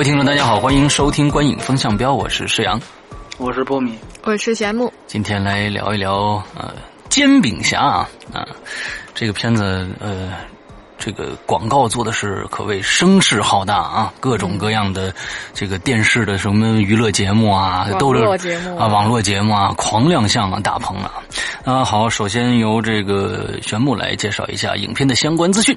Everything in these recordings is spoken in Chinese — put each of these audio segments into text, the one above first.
位听众，大家好，欢迎收听《观影风向标》，我是施阳，我是波米，我是贤木。今天来聊一聊呃，煎饼侠啊啊，这个片子呃。这个广告做的是可谓声势浩大啊，各种各样的这个电视的什么娱乐节目啊，都是啊网络节目啊，狂亮相啊，大棚啊。啊，好，首先由这个玄木来介绍一下影片的相关资讯。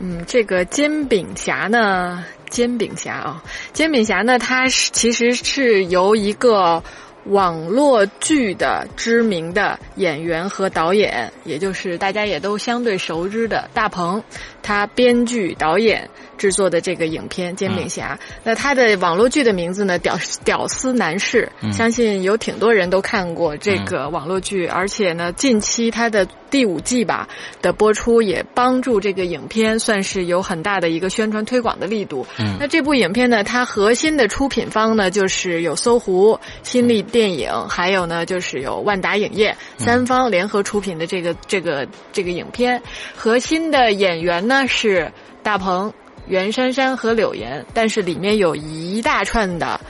嗯，这个煎饼侠呢，煎饼侠啊，煎饼侠呢，它是其实是由一个。网络剧的知名的演员和导演，也就是大家也都相对熟知的大鹏，他编剧导演。制作的这个影片《煎饼侠》，那他的网络剧的名字呢？屌屌丝男士，相信有挺多人都看过这个网络剧，而且呢，近期他的第五季吧的播出，也帮助这个影片算是有很大的一个宣传推广的力度。那这部影片呢，它核心的出品方呢，就是有搜狐、新力电影，还有呢就是有万达影业三方联合出品的这个这个这个影片，核心的演员呢是大鹏。袁姗姗和柳岩，但是里面有一大串的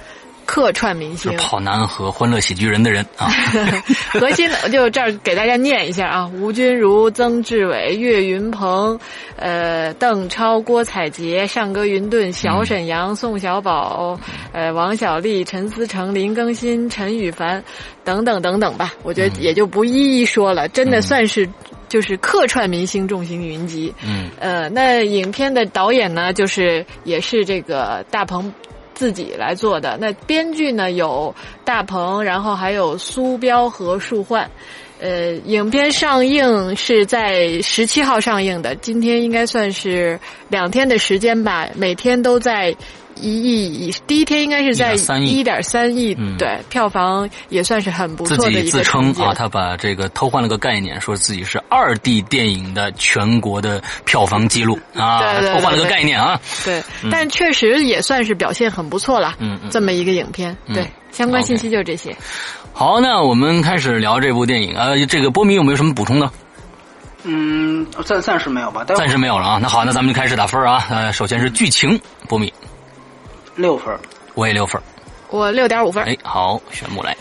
客串明星，跑男和欢乐喜剧人的人啊。核心的就这儿给大家念一下啊：吴君如、曾志伟、岳云鹏、呃邓超、郭采洁、尚格云顿、小沈阳、宋小宝、呃王小利、陈思诚、林更新、陈羽凡等等等等吧。我觉得也就不一一说了，真的算是。就是客串明星众星云集，嗯，呃，那影片的导演呢，就是也是这个大鹏自己来做的。那编剧呢有大鹏，然后还有苏彪和树焕。呃，影片上映是在十七号上映的，今天应该算是两天的时间吧，每天都在。一亿，第一天应该是在一点三亿，对，票房也算是很不错的一个自己自称啊，他把这个偷换了个概念，说自己是二 D 电影的全国的票房记录啊，偷换了个概念啊。对，但确实也算是表现很不错了。嗯这么一个影片，对，相关信息就是这些。好，那我们开始聊这部电影啊。这个波米有没有什么补充的？嗯，暂暂时没有吧。暂时没有了啊。那好，那咱们就开始打分啊。呃，首先是剧情，波米。六分，我也六分，我六点五分。哎，好，选木来。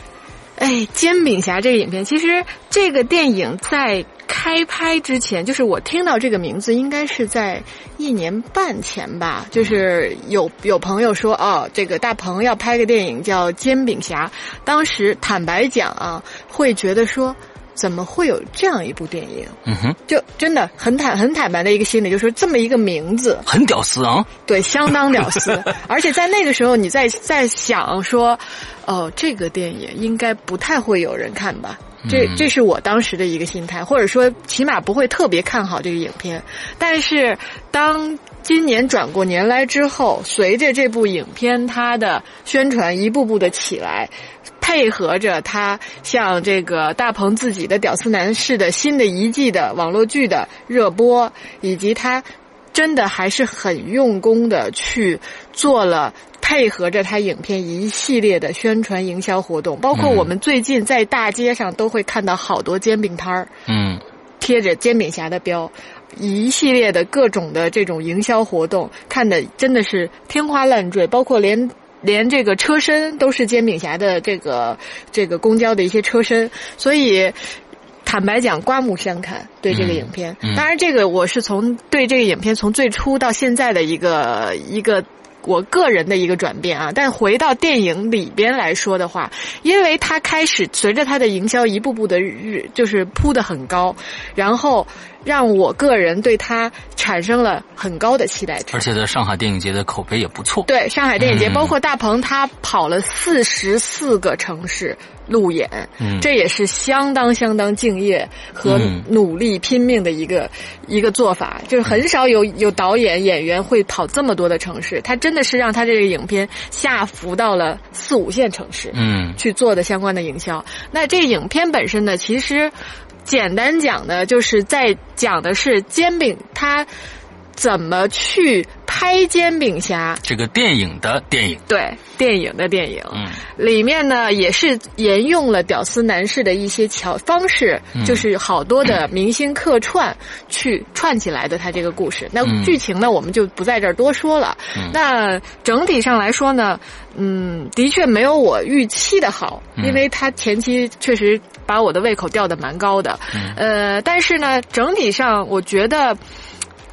哎，煎饼侠这个影片，其实这个电影在开拍之前，就是我听到这个名字，应该是在一年半前吧。就是有有朋友说，哦，这个大鹏要拍个电影叫《煎饼侠》，当时坦白讲啊，会觉得说。怎么会有这样一部电影？嗯哼，就真的很坦很坦白的一个心理，就是这么一个名字，很屌丝啊！对，相当屌丝。而且在那个时候，你在在想说，哦，这个电影应该不太会有人看吧？这这是我当时的一个心态，或者说起码不会特别看好这个影片。但是当今年转过年来之后，随着这部影片它的宣传一步步的起来。配合着他像这个大鹏自己的《屌丝男士》的新的一季的网络剧的热播，以及他真的还是很用功的去做了配合着他影片一系列的宣传营销活动，包括我们最近在大街上都会看到好多煎饼摊儿，嗯，贴着煎饼侠的标，一系列的各种的这种营销活动，看的真的是天花乱坠，包括连。连这个车身都是煎饼侠的这个这个公交的一些车身，所以坦白讲，刮目相看。对这个影片，当然这个我是从对这个影片从最初到现在的一个一个。我个人的一个转变啊，但回到电影里边来说的话，因为它开始随着它的营销一步步的日就是铺的很高，然后让我个人对他产生了很高的期待值。而且在上海电影节的口碑也不错。对上海电影节，包括大鹏他跑了四十四个城市，路演，嗯这也是相当相当敬业和嗯努力拼命的一个、一个做法，就是很少有有导演演员会跑这么多的城市，他真的是让他这个影片下浮到了四五线城市，嗯去做的相关的营销。那这影片本身呢，其实简单讲呢，就是在讲的是煎饼它怎么去拍煎饼侠。这个电影的电影，对电影的电影，嗯里面呢也是沿用了屌丝男士的一些桥方式，嗯就是好多的明星客串去串起来的他这个故事。那嗯剧情呢，我们就不在这儿多说了。嗯那整体上来说呢，嗯，的确没有我预期的好，嗯因为他前期确实把我的胃口吊得蛮高的。嗯呃，但是呢，整体上我觉得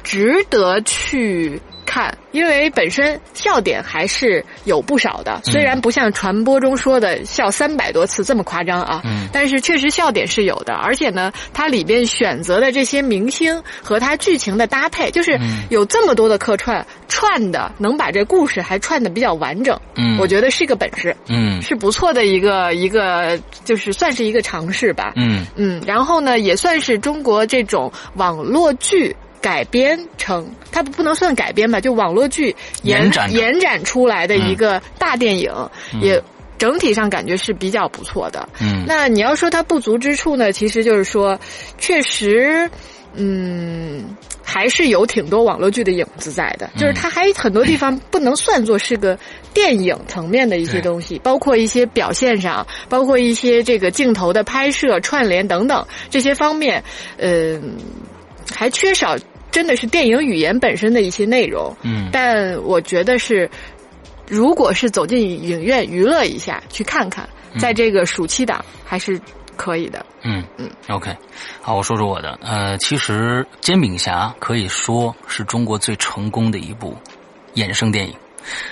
值得去看，因为本身笑点还是有不少的，虽然不像传播中说的笑三百多次这么夸张啊，嗯。但是确实笑点是有的，而且呢，它里边选择的这些明星和它剧情的搭配，就是嗯。有这么多的客串串的，能把这故事还串的比较完整，嗯，我觉得是个本事，嗯。是不错的一个一个，就是算是一个尝试吧，嗯。嗯，然后呢，也算是中国这种网络剧改编成，它不能算改编吧，就网络剧延延展延展出来的一个大电影，嗯。也整体上感觉是比较不错的。嗯。那你要说它不足之处呢，其实就是说，确实，嗯，还是有挺多网络剧的影子在的，就是它还很多地方不能算作是个电影层面的一些东西，包括一些表现上，包括一些这个镜头的拍摄、串联等等这些方面，嗯、还缺少真的是电影语言本身的一些内容。嗯但我觉得是，如果是走进影院娱乐一下，去看看，在这个暑期档还是可以的。嗯嗯，OK，好，我说说我的。呃，其实《煎饼侠》可以说是中国最成功的一部衍生电影。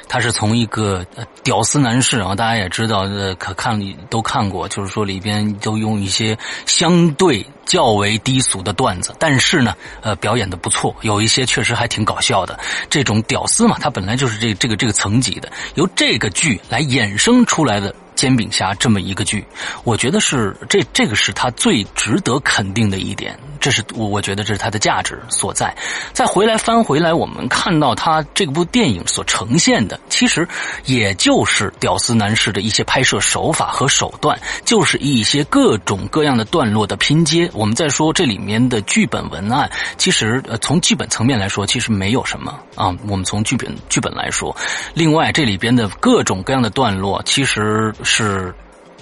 他是从一个屌丝男士啊，大家也知道，呃，可看都看过，就是说里边都用一些相对较为低俗的段子，但是呢，呃，表演的不错，有一些确实还挺搞笑的。这种屌丝嘛，他本来就是这这个这个层级的，由这个剧来衍生出来的。煎饼侠这么一个剧，我觉得是这这个是他最值得肯定的一点，这是我我觉得这是它的价值所在。再回来翻回来，我们看到他这部电影所呈现的，其实也就是屌丝男士的一些拍摄手法和手段，就是一些各种各样的段落的拼接。我们再说这里面的剧本文案，其实呃从剧本层面来说，其实没有什么啊。我们从剧本剧本来说，另外这里边的各种各样的段落，其实是。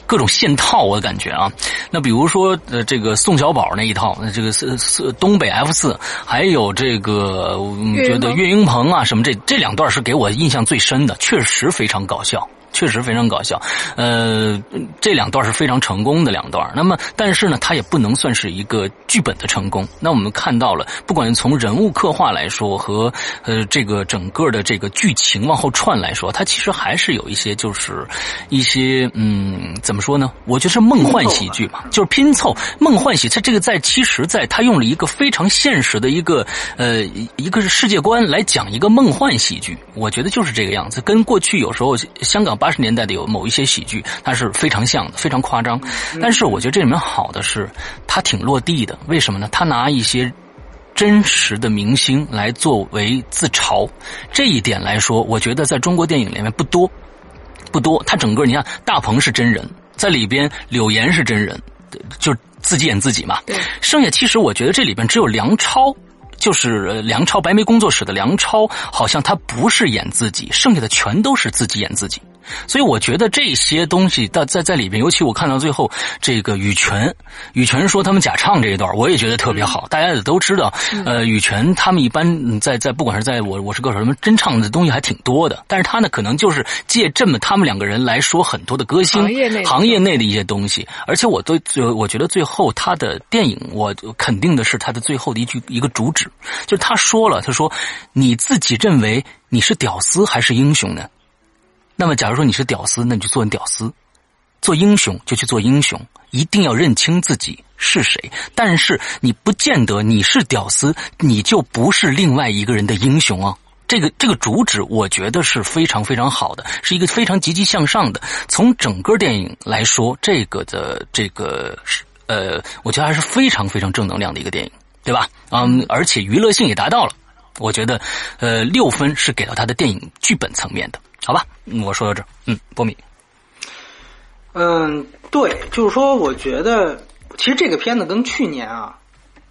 各种现套，我的感觉啊，那比如说呃，这个宋小宝那一套，这个是是东北 F 四，还有这个我觉得岳云鹏啊什么这这两段是给我印象最深的，确实非常搞笑。确实非常搞笑，呃，这两段是非常成功的两段。那么，但是呢，它也不能算是一个剧本的成功。那我们看到了，不管从人物刻画来说和呃这个整个的这个剧情往后串来说，它其实还是有一些就是一些嗯怎么说呢？我觉得是梦幻喜剧嘛，就是拼凑梦幻喜。它这个在其实在它用了一个非常现实的一个呃一个是世界观来讲一个梦幻喜剧。我觉得就是这个样子，跟过去有时候香港。八十年代的有某一些喜剧，它是非常像的，非常夸张。但是我觉得这里面好的是，它挺落地的。为什么呢？他拿一些真实的明星来作为自嘲，这一点来说，我觉得在中国电影里面不多，不多。他整个你看，大鹏是真人，在里边柳岩是真人，就自己演自己嘛。对。剩下其实我觉得这里边只有梁超。就是梁超，白眉工作室的梁超，好像他不是演自己，剩下的全都是自己演自己。所以我觉得这些东西在在在里边，尤其我看到最后这个羽泉，羽泉说他们假唱这一段，我也觉得特别好。大家也都知道，呃，羽泉他们一般在在不管是在我我是歌手什么真唱的东西还挺多的，但是他呢可能就是借这么他们两个人来说很多的歌星行业内行业内的一些东西。而且我对最我觉得最后他的电影，我肯定的是他的最后的一句一个主旨。就是他说了，他说：“你自己认为你是屌丝还是英雄呢？那么，假如说你是屌丝，那你就做屌丝；做英雄就去做英雄。一定要认清自己是谁。但是，你不见得你是屌丝，你就不是另外一个人的英雄啊。这个这个主旨，我觉得是非常非常好的，是一个非常积极向上的。从整个电影来说，这个的这个是呃，我觉得还是非常非常正能量的一个电影，对吧？嗯，而且娱乐性也达到了。我觉得，呃，六分是给到他的电影剧本层面的，好吧？我说到这儿，嗯，波米，嗯，对，就是说，我觉得其实这个片子跟去年啊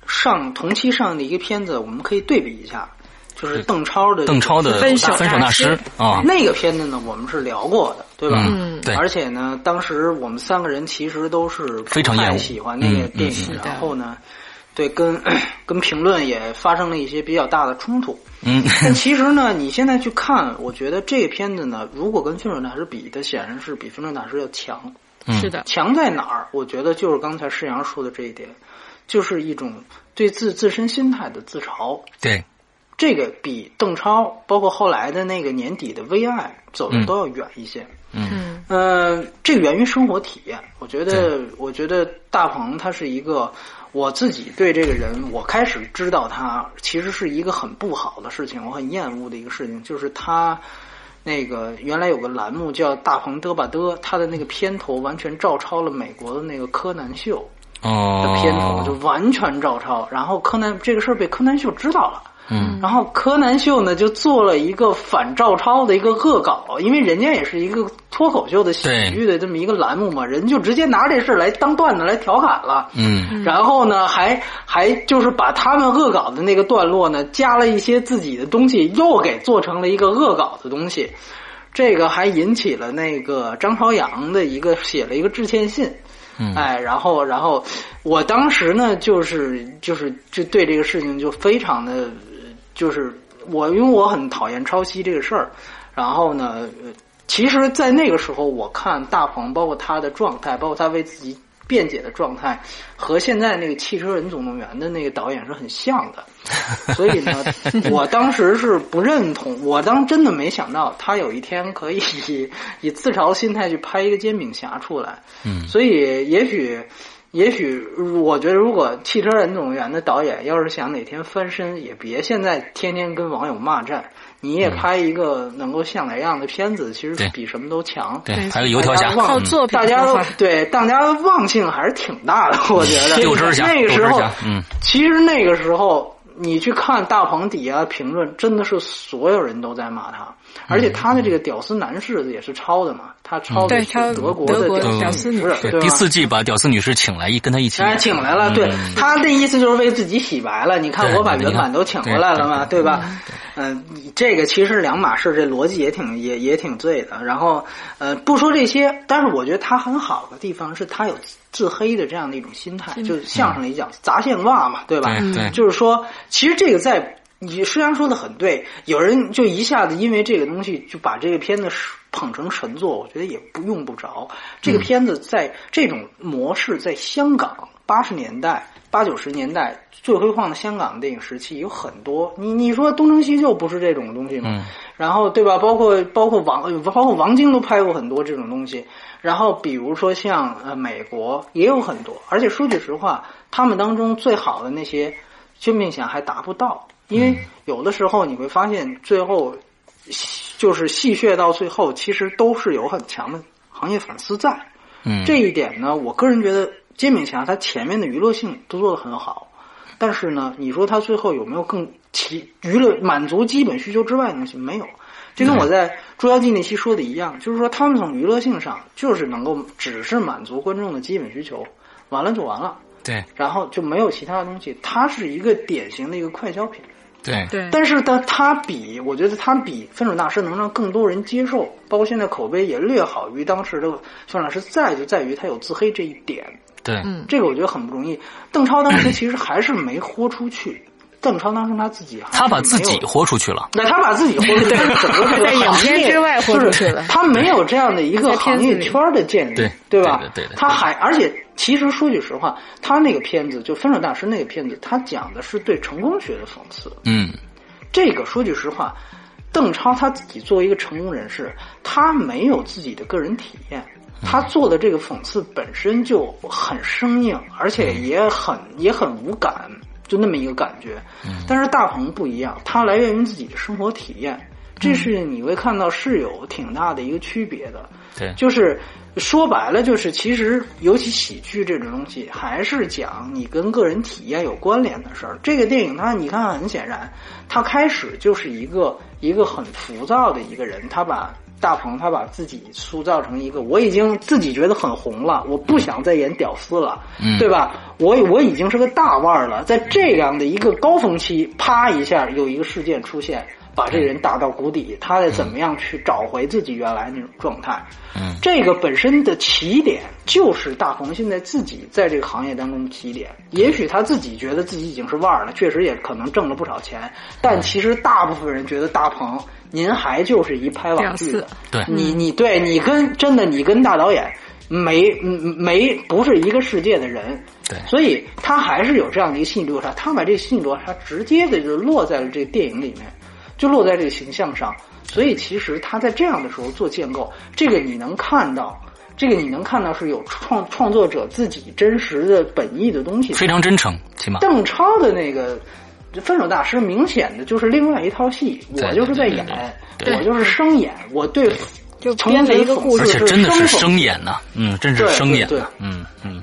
上同期上的一个片子，我们可以对比一下，就是邓超的邓超的分手分手大师啊，那个片子呢，我们是聊过的，对吧？嗯，对，而且呢，当时我们三个人其实都是非常厌恶喜欢那个电影，然后呢，对，跟 跟评论也发生了一些比较大的冲突。嗯，但其实呢，你现在去看，我觉得这个片子呢，如果跟《分手大师》比，它显然是比《分手大师》要强。是的，强在哪儿？我觉得就是刚才施阳说的这一点，就是一种对自自身心态的自嘲。对，这个比邓超，包括后来的那个年底的《微爱》走的都要远一些。嗯，呃，这个源于生活体验。我觉得，我觉得大鹏他是一个，我自己对这个人，我开始知道他其实是一个很不好的事情，我很厌恶的一个事情，就是他。那个原来有个栏目叫《大鹏嘚吧嘚》，他的那个片头完全照抄了美国的那个柯南秀的片头，就完全照抄。然后柯南这个事儿被柯南秀知道了，嗯，然后柯南秀呢就做了一个反照抄的一个恶搞，因为人家也是一个脱口秀的喜剧的这么一个栏目嘛，人就直接拿这事来当段子来调侃了，嗯，然后呢还还就是把他们恶搞的那个段落呢加了一些自己的东西，又给做成了一个恶搞的东西。这个还引起了那个张朝阳的一个写了一个致歉信，嗯，哎，然后然后我当时呢就是就是就对这个事情就非常的，就是我因为我很讨厌抄袭这个事儿，然后呢，其实，在那个时候我看大鹏，包括他的状态，包括他为自己辩解的状态，和现在那个《汽车人总动员》的那个导演是很像的。所以呢，我当时是不认同，我当真的没想到他有一天可以以 以自嘲心态去拍一个煎饼侠出来。嗯，所以也许，也许，我觉得如果《汽车人总动员》的导演要是想哪天翻身，也别现在天天跟网友骂战，你也拍一个能够像哪样的片子，其实比什么都强。对，还有油条侠，靠作品大家都对大家的忘性还是挺大的，我觉得。豆汁侠，那个时候，嗯，其实那个时候。你去看大鹏底下评论，真的是所有人都在骂他，而且他的这个屌丝男士也是抄的嘛，他抄的是德国的屌丝女士。对，第四季把屌丝女士请来一跟他一起，哎，请来了，对他的意思就是为自己洗白了。你看，我把原版都请过来了嘛，对吧？嗯，这个其实两码事，这逻辑也挺也也挺对的。然后，呃，不说这些，但是我觉得他很好的地方是他有自黑的这样的一种心态，就是相声里讲砸线袜嘛，对吧？对，就是说，其实这个在你虽然说的很对，有人就一下子因为这个东西就把这个片子捧成神作，我觉得也不用不着。这个片子在这种模式在香港八十年代。八九十年代最辉煌的香港电影时期有很多，你你说东成西就不是这种东西吗？然后对吧？包括包括王包括王晶都拍过很多这种东西。然后比如说像呃美国也有很多，而且说句实话，他们当中最好的那些煎饼侠还达不到，因为有的时候你会发现最后就是戏谑到最后，其实都是有很强的行业反思在。嗯，这一点呢，我个人觉得。煎饼侠他前面的娱乐性都做得很好，但是呢，你说他最后有没有更其娱乐满足基本需求之外的东西？没有，就跟我在《捉妖记》那期说的一样，就是说他们从娱乐性上就是能够只是满足观众的基本需求，完了就完了。对，然后就没有其他的东西，它是一个典型的一个快消品。对对，但是呢，它比我觉得它比《分手大师》能让更多人接受，包括现在口碑也略好于当时的《分手大师》，在就在于它有自黑这一点。对，这个我觉得很不容易。邓超当时其实还是没豁出去。邓超当时他自己，他把自己豁出去了。那他把自己豁出去，整个这个行业之外豁出去了。他没有这样的一个行业圈的建立，对对吧？对他还而且，其实说句实话，他那个片子就《分手大师》那个片子，他讲的是对成功学的讽刺。嗯，这个说句实话，邓超他自己作为一个成功人士，他没有自己的个人体验。他做的这个讽刺本身就很生硬，而且也很也很无感。就那么一个感觉。但是大鹏不一样，他来源于自己的生活体验，这是你会看到是有挺大的一个区别的。对，就是说白了，就是其实尤其喜剧这种东西，还是讲你跟个人体验有关联的事儿。这个电影它，你看，很显然，它开始就是一个一个很浮躁的一个人，他把大鹏他把自己塑造成一个，我已经自己觉得很红了，我不想再演屌丝了，嗯对吧？我我已经是个大腕儿了，在这样的一个高峰期，啪一下有一个事件出现。把这人打到谷底，他得怎么样去找回自己原来那种状态？嗯，这个本身的起点就是大鹏现在自己在这个行业当中的起点。也许他自己觉得自己已经是腕儿了，确实也可能挣了不少钱，但其实大部分人觉得大鹏，您还就是一拍网剧的。对，你你对你跟真的你跟大导演没嗯没不是一个世界的人，对所以他还是有这样的一个心理落差。他把这个心理落差直接的就落在了这个电影里面，就落在这个形象上。所以其实他在这样的时候做建构，这个你能看到，这个你能看到是有创创作者自己真实的本意的东西。非常真诚，起码。邓超的那个《分手大师》明显的就是另外一套戏，我就是在演，对我就是生演，我对就编了一个故事而且真的是生生演呐，嗯，真是对生演对。嗯嗯，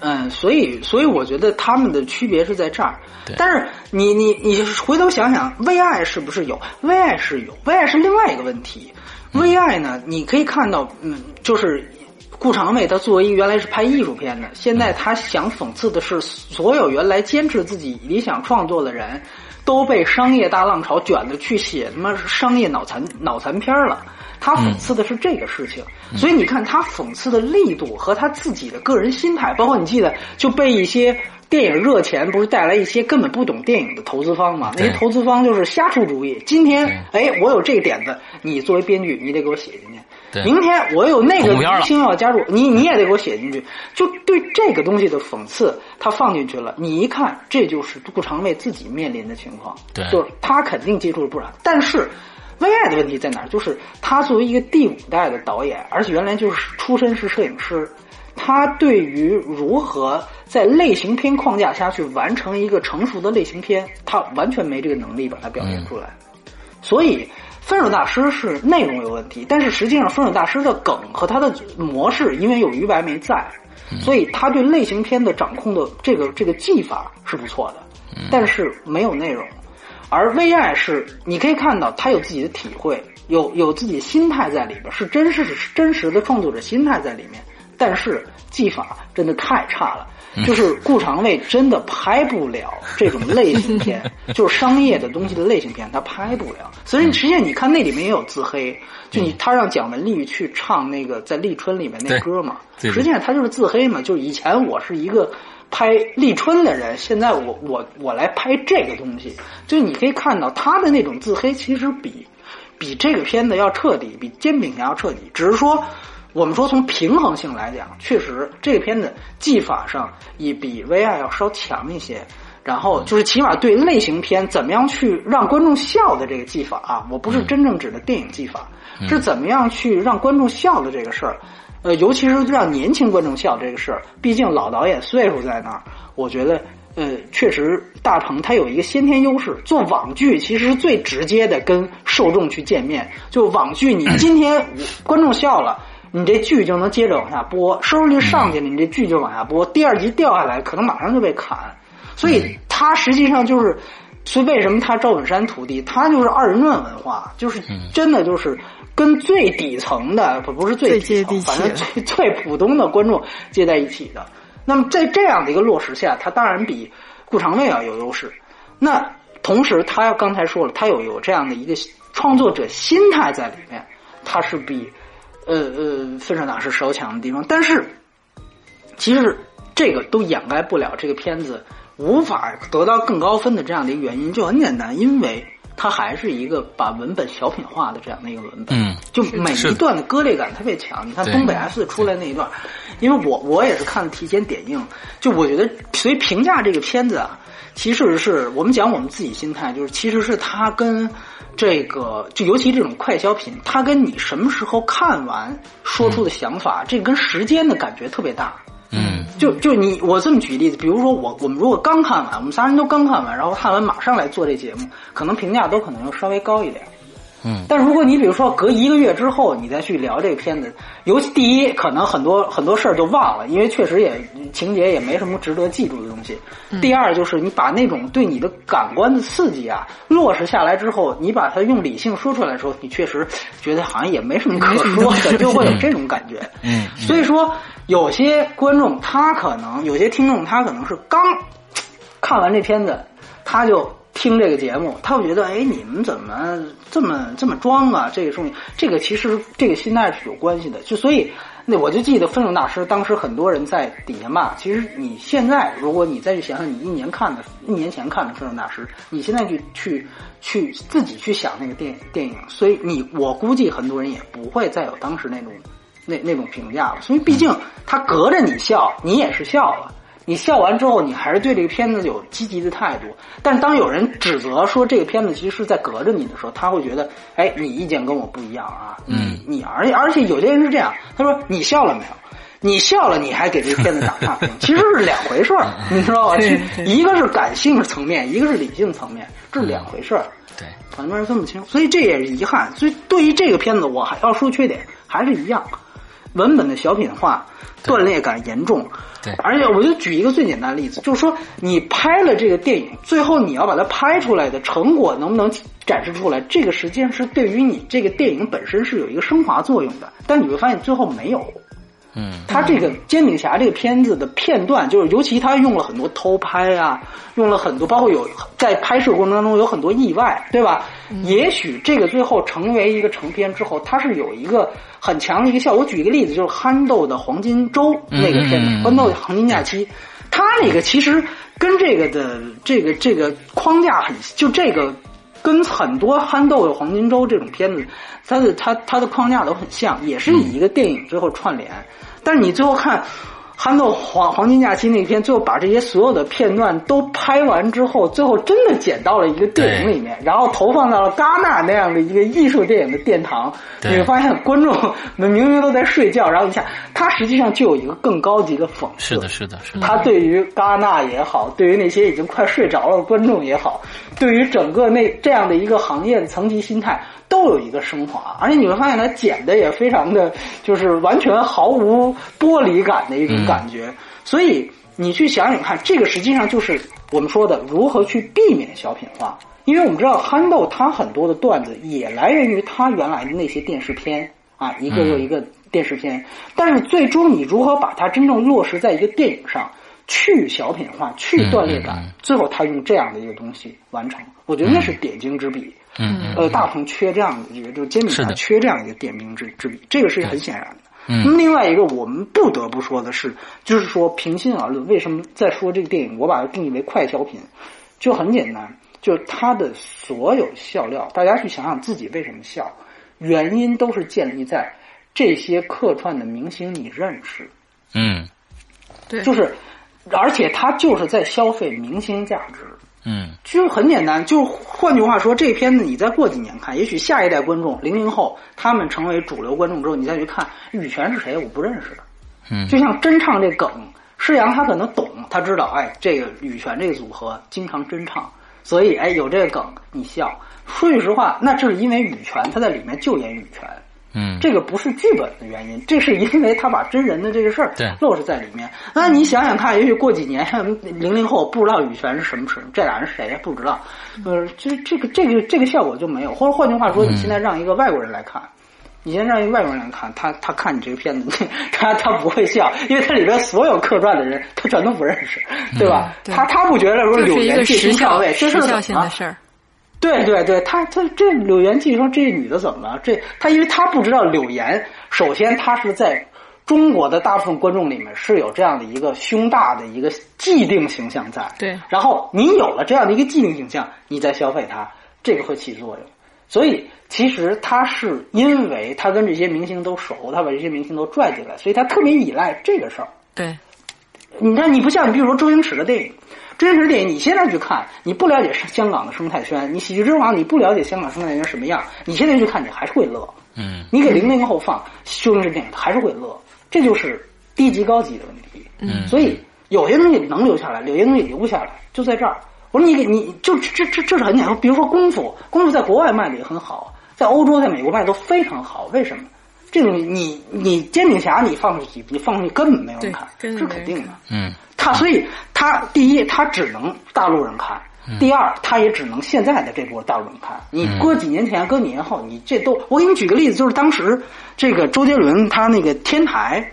嗯，所以所以我觉得他们的区别是在这儿对。但是你你你回头想想，微爱是不是有？微爱是有，微爱是另外一个问题。微爱呢，你可以看到，嗯，就是顾长卫他作为一个原来是拍艺术片的，现在他想讽刺的是，所有原来坚持自己理想创作的人，都被商业大浪潮卷的去写他妈商业脑残脑残片儿了。他讽刺的是这个事情，所以你看他讽刺的力度和他自己的个人心态，包括你记得就被一些电影热钱不是带来一些根本不懂电影的投资方嘛？那些投资方就是瞎出主意。今天哎，我有这个点子，你作为编剧你得给我写进去。明天我有那个明星要加入，你你也得给我写进去。就对这个东西的讽刺，他放进去了，你一看，这就是顾长卫自己面临的情况。对就是他肯定接触了不少，但是。微爱的问题在哪儿？就是他作为一个第五代的导演，而且原来就是出身是摄影师，他对于如何在类型片框架下去完成一个成熟的类型片，他完全没这个能力把它表现出来。所以，分手大师是内容有问题，但是实际上分手大师的梗和他的模式，因为有于白没在，所以他对类型片的掌控的这个这个技法是不错的，但是没有内容。而微爱是你可以看到他有自己的体会，有有自己的心态在里边，是真实是真实的创作者心态在里面，但是技法真的太差了。就是顾长卫真的拍不了这种类型片，就是商业的东西的类型片，他拍不了。所以实际上你看那里面也有自黑，就你他让蒋雯丽去唱那个在《立春》里面那对歌嘛，实际上他就是自黑嘛。就是以前我是一个拍立春的人，现在我我我来拍这个东西，就你可以看到他的那种自黑，其实比比这个片子要彻底，比《煎饼侠》要彻底。只是说，我们说从平衡性来讲，确实这个片子技法上也比《微爱》要稍强一些。然后就是起码对类型片怎么样去让观众笑的这个技法啊，我不是真正指的电影技法，是怎么样去让观众笑的这个事儿。呃，尤其是让年轻观众笑这个事儿，毕竟老导演岁数在那儿，我觉得，呃，确实大鹏他有一个先天优势。做网剧其实最直接的跟受众去见面，就网剧你今天 观众笑了，你这剧就能接着往下播，收视率上去了，你这剧就往下播，第二集掉下来可能马上就被砍，所以他实际上就是。所以为什么他赵本山徒弟，他就是二人转文化，就是真的就是跟最底层的不不是最反正最 最普通的观众接在一起的。那么在这样的一个落实下，他当然比顾长卫要有优势。那同时，他刚才说了，他有有这样的一个创作者心态在里面，他是比呃呃分手大师稍强的地方。但是其实这个都掩盖不了这个片子无法得到更高分的这样的一个原因，就很简单，因为它还是一个把文本小品化的这样的一个文本。嗯，就每一段的割裂感特别强。你看东北 S 出来那一段，因为我我也是看提前点映，就我觉得，所以评价这个片子啊，其实是我们讲我们自己心态，就是其实是它跟这个，就尤其这种快消品，它跟你什么时候看完说出的想法，这跟时间的感觉特别大。嗯，就就你我这么举例子，比如说我我们如果刚看完，我们仨人都刚看完，然后看完马上来做这节目，可能评价都可能要稍微高一点。嗯，但如果你比如说隔一个月之后，你再去聊这个片子，尤其第一可能很多很多事儿就忘了，因为确实也情节也没什么值得记住的东西。第二就是你把那种对你的感官的刺激啊落实下来之后，你把它用理性说出来的时候，你确实觉得好像也没什么可说的，就会有这种感觉。嗯，所以说有些观众他可能有些听众他可能是刚看完这片子，他就。听这个节目，他会觉得，哎，你们怎么这么这么装啊？这个东西，这个其实这个心态是有关系的。就所以，那我就记得分手大师当时很多人在底下骂。其实你现在，如果你再去想想，你一年看的，一年前看的分手大师，你现在去去去自己去想那个电电影，所以你我估计很多人也不会再有当时那种那那种评价了。所以毕竟他隔着你笑，你也是笑了。你笑完之后，你还是对这个片子有积极的态度。但当有人指责说这个片子其实是在隔着你的时候，他会觉得，哎，你意见跟我不一样啊。嗯，你而且而且有些人是这样，他说你笑了没有？你笑了，你还给这片子打差评，其实是两回事儿，你知道吧？一个是感性层面，一个是理性层面，这是两回事儿。对，很多人分不清，所以这也是遗憾。所以对于这个片子，我还要说缺点，还是一样，文本的小品化，断裂感严重。对，而且我就举一个最简单的例子，就是说你拍了这个电影，最后你要把它拍出来的成果能不能展示出来，这个实际上是对于你这个电影本身是有一个升华作用的。但你会发现最后没有。嗯，他这个《煎饼侠》这个片子的片段，就是尤其他用了很多偷拍啊，用了很多，包括有在拍摄过程当中有很多意外，对吧？也许这个最后成为一个成片之后，它是有一个很强的一个效果。我举一个例子，就是憨豆的黄金周那个片子，《憨豆的黄金假期》，他那个其实跟这个的这个这个框架很，就这个跟很多憨豆的黄金周这种片子，它的它它的框架都很像，也是以一个电影最后串联。但是你最后看《憨豆黄黄金假期》那天，最后把这些所有的片段都拍完之后，最后真的剪到了一个电影里面，然后投放到了戛纳那样的一个艺术电影的殿堂。你会发现，观众们明明都在睡觉，然后一下，他实际上就有一个更高级的讽刺。是的，是的，是的。他对于戛纳也好，对于那些已经快睡着了的观众也好，对于整个那这样的一个行业的层级心态。都有一个升华，而且你会发现它剪的也非常的，就是完全毫无剥离感的一种感觉。所以你去想想看，这个实际上就是我们说的如何去避免小品化。因为我们知道憨豆他很多的段子也来源于他原来的那些电视片啊，一个又一个电视片。但是最终你如何把它真正落实在一个电影上，去小品化，去断裂感，最后他用这样的一个东西完成，我觉得那是点睛之笔。嗯，呃，大鹏缺这样的一个，就是煎饼侠缺这样一个点兵之之笔，这个是很显然的。嗯，那么另外一个我们不得不说的是，就是说平心而论，为什么在说这个电影，我把它定义为快消品，就很简单，就是它的所有笑料，大家去想想自己为什么笑，原因都是建立在这些客串的明星你认识。嗯，对，就是，而且他就是在消费明星价值。嗯，就是很简单，就换句话说，这片子你再过几年看，也许下一代观众零零后他们成为主流观众之后，你再去看羽泉是谁，我不认识的。嗯，就像真唱这梗，施洋他可能懂，他知道，哎，这个羽泉这个组合经常真唱，所以哎有这个梗你笑。说句实话，那这是因为羽泉他在里面就演羽泉。嗯，这个不是剧本的原因，这是因为他把真人的这个事儿对落实在里面。那你想想看，也许过几年，零零后不知道羽泉是什么水，这俩人谁不知道？呃，这这个这个这个效果就没有。或者换句话说，你现在让一个外国人来看，你现在让一个外国人来看，他他看你这个片子，他他不会笑，因为他里边所有客串的人他全都不认识，对吧？对他他不觉得说柳就是一个岩借时效心上位，这事儿时效怎么的事儿。对对对，他他这柳岩记说这女的怎么了？这他因为他不知道柳岩，首先她是在中国的大部分观众里面是有这样的一个胸大的一个既定形象在。对然后你有了这样的一个既定形象，你再消费它，这个会起作用。所以其实他是因为他跟这些明星都熟，他把这些明星都拽进来，所以他特别依赖这个事儿。对，你看，你不像你，比如说周星驰的电影，周星驰电影，你现在去看，你不了解香港的生态圈，你喜剧之王，你不了解香港生态圈什么样，你现在去看，你还是会乐。嗯，你给零零后放周星驰电影，他还是会乐。这就是低级高级的问题。嗯所以有些东西能留下来，有些东西留不下来，就在这儿。我说你给你就这这这是很简单，比如说功夫，功夫在国外卖的也很好，在欧洲、在美国卖的都非常好，为什么？这种你你煎饼侠你放出去，你放出去根本没有人看，这肯定的。嗯他所以他第一，他只能大陆人看；第二，他也只能现在的这波大陆人看。你搁几年前，搁几年后，你这都我给你举个例子，就是当时这个周杰伦他那个天台，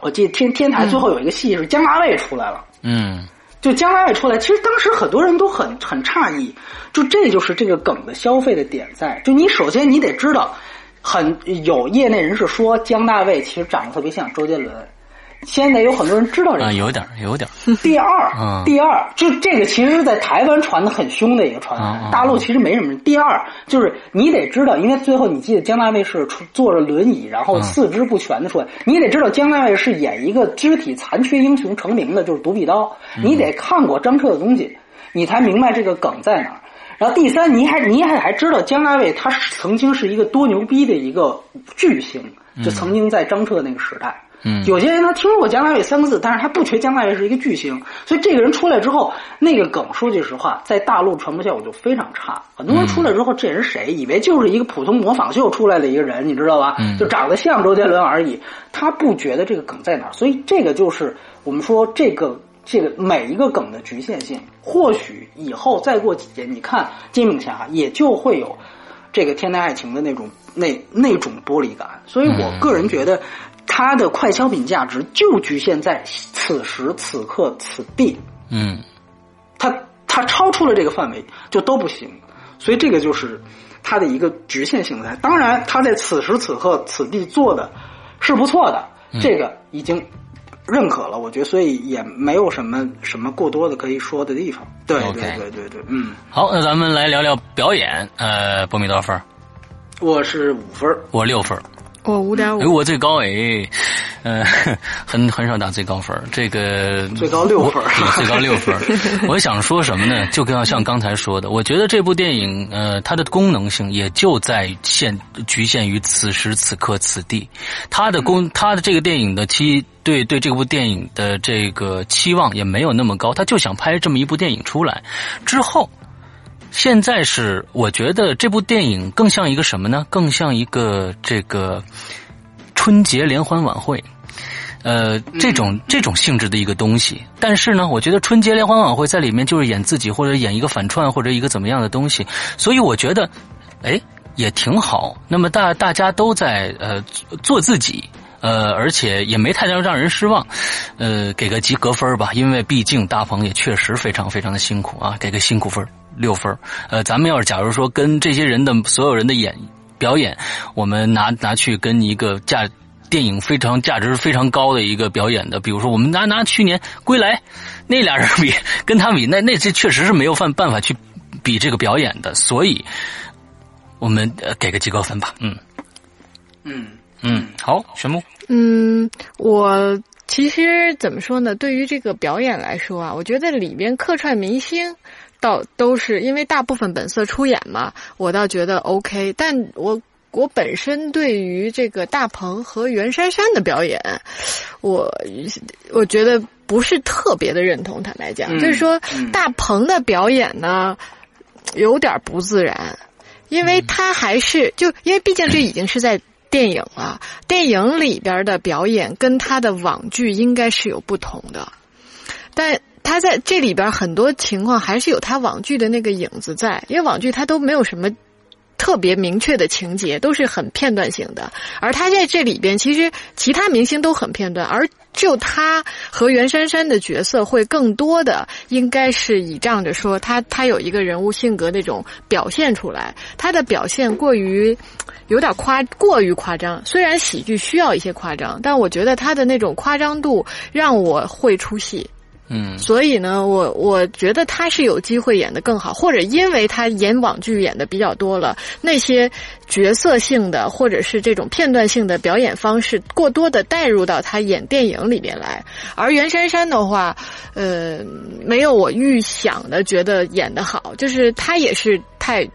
我记得天天台最后有一个戏是姜大卫出来了。嗯就姜大卫出来，其实当时很多人都很很诧异，就这就是这个梗的消费的点在，就你首先你得知道，很有业内人士说姜大卫其实长得特别像周杰伦，现在有很多人知道这个啊，有点有点第二，嗯第二，就这个其实是在台湾传的很凶的一个传闻，大陆其实没什么人。第二，就是你得知道，因为最后你记得姜大卫是坐着轮椅，然后嗯四肢不全的出来，你得知道姜大卫是演一个肢体残缺英雄成名的，就是独臂刀。嗯你得看过张彻的东西，你才明白这个梗在哪儿。然后第三，你还你还还知道姜大卫他是曾经是一个多牛逼的一个巨星，就曾经在张彻那个时代。嗯有些人他听说过姜大卫三个字，但是他不觉得姜大卫是一个巨星，所以这个人出来之后，那个梗说句实话，在大陆传播效果就非常差。很多人出来之后，这人谁？以为就是一个普通模仿秀出来的一个人，你知道吧？嗯就长得像周杰伦而已，他不觉得这个梗在哪儿。所以这个就是我们说这个这个每一个梗的局限性。或许以后再过几年，你看《煎饼侠》也就会有这个天台爱情的那种那那种玻璃感。所以我个人觉得，它的快消品价值就局限在此时此刻此地，嗯它它超出了这个范围就都不行。所以这个就是它的一个局限性在。当然，它在此时此刻此地做的是不错的，这个已经。认可了，我觉得，所以也没有什么什么过多的可以说的地方。对对对对对，嗯，好，那咱们来聊聊表演。呃，波米多少分儿？我是五分儿我六分儿。我五点哎，五，我最高哎，呃，很很少打最高分儿这个最高六分最高六分我想说什么呢？就跟像刚才说的，我觉得这部电影，呃，它的功能性也就在限局限于此时此刻此地，它的功，它的这个电影的期对对这部电影的这个期望也没有那么高，他就想拍这么一部电影出来，之后。现在是，我觉得这部电影更像一个什么呢？更像一个这个春节联欢晚会，呃，这种这种性质的一个东西。但是呢，我觉得春节联欢晚会在里面就是演自己，或者演一个反串，或者一个怎么样的东西。所以我觉得，哎，也挺好。那么大大家都在呃做自己。呃，而且也没太让让人失望，呃，给个及格分吧，因为毕竟大鹏也确实非常非常的辛苦啊，给个辛苦分六分呃，咱们要是假如说跟这些人的所有人的演表演，我们拿拿去跟一个价电影非常价值非常高的一个表演的，比如说我们拿拿去年《归来》那俩人比，跟他比，那那这确实是没有办办法去比这个表演的，所以我们呃给个及格分吧，嗯嗯嗯，好，玄牧，嗯，我其实怎么说呢？对于这个表演来说啊，我觉得里边客串明星。倒都是因为大部分本色出演嘛，我倒觉得 OK。但我我本身对于这个大鹏和袁姗姗的表演，我我觉得不是特别的认同。坦白讲，嗯就是说嗯大鹏的表演呢，有点不自然，因为他还是就因为毕竟这已经是在。电影了，电影里边的表演跟他的网剧应该是有不同的，但他在这里边很多情况还是有他网剧的那个影子在，因为网剧它都没有什么特别明确的情节，都是很片段性的，而他在这里边其实其他明星都很片段，而就他和袁姗姗的角色会更多的应该是倚仗着说他他有一个人物性格那种表现出来，他的表现过于。有点夸过于夸张，虽然喜剧需要一些夸张，但我觉得他的那种夸张度让我会出戏。嗯，所以呢，我我觉得他是有机会演得更好，或者因为他演网剧演的比较多了，那些角色性的或者是这种片段性的表演方式过多的带入到他演电影里面来。而袁姗姗的话，呃，没有我预想的觉得演得好，就是他也是太。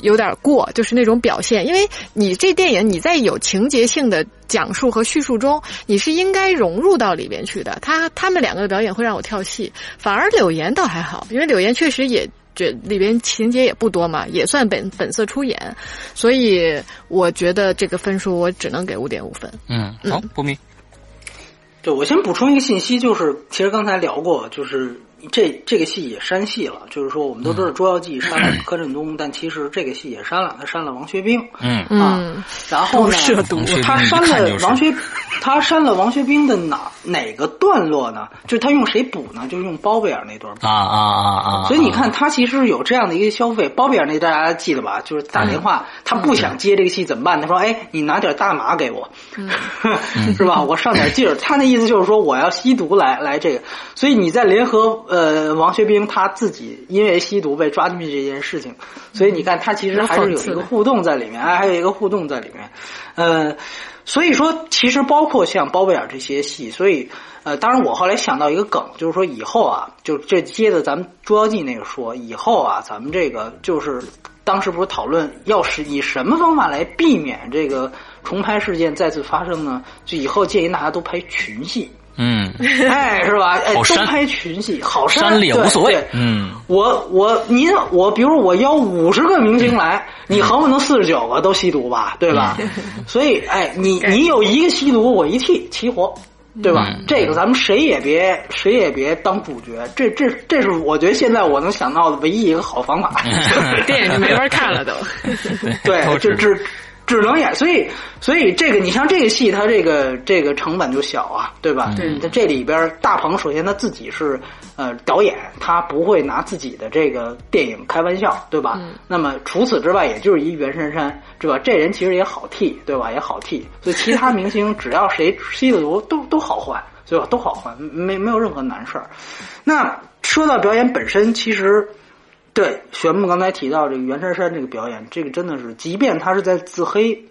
有点过，就是那种表现。因为你这电影你在有情节性的讲述和叙述中，你是应该融入到里边去的。他他们两个的表演会让我跳戏，反而柳岩倒还好，因为柳岩确实也这里边情节也不多嘛，也算本本色出演，所以我觉得这个分数我只能给五点五分。嗯，好，波米。对，我先补充一个信息，就是其实刚才聊过，就是这这个戏也删戏了，就是说我们都知道《捉妖记》删了柯震东，但其实这个戏也删了，他删了王学兵。嗯啊，然后呢，他删了王学，他删了王学兵的哪哪个段落呢？就是他用谁补呢？就是用包贝尔那段啊啊啊啊！所以你看，他其实有这样的一个消费。包贝尔那段大家记得吧？就是打电话，他不想接这个戏怎么办？他说：“哎，你拿点大麻给我，是吧？我上点劲儿。”他那意思就是说，我要吸毒来来这个。所以你在联合呃王学兵他自己因为吸毒被抓进去这件事情，所以你看他其实还是有一个互动在里面，哎，还有一个互动在里面，呃。所以说，其实包括像包贝尔这些戏，所以呃，当然我后来想到一个梗，就是说以后啊，就这接着咱们《捉妖记》那个说，以后啊，咱们这个就是当时不是讨论要是以什么方法来避免这个重拍事件再次发生呢？就以后建议大家都拍群戏。嗯，哎，是吧？哎，都拍群戏，好删了也无所谓。嗯，我我您我，比如我邀五十个明星来，你横不能四十九个都吸毒吧，对吧？所以，哎，你你有一个吸毒，我一替齐活，对吧？这个咱们谁也别谁也别当主角，这这这是我觉得现在我能想到的唯一一个好方法。电影就没法看了，都对，这这。只能演，所以所以这个你像这个戏，它这个这个成本就小啊，对吧？对，它这里边大鹏首先他自己是呃导演，他不会拿自己的这个电影开玩笑，对吧？那么除此之外，也就是一袁姗姗，对吧？这人其实也好替，对吧？也好替，所以其他明星只要谁吸了毒，都都好换，对吧？都好换，没没有任何难事儿。那说到表演本身，其实。对，玄牧刚才提到这个袁姗姗这个表演，这个真的是，即便他是在自黑，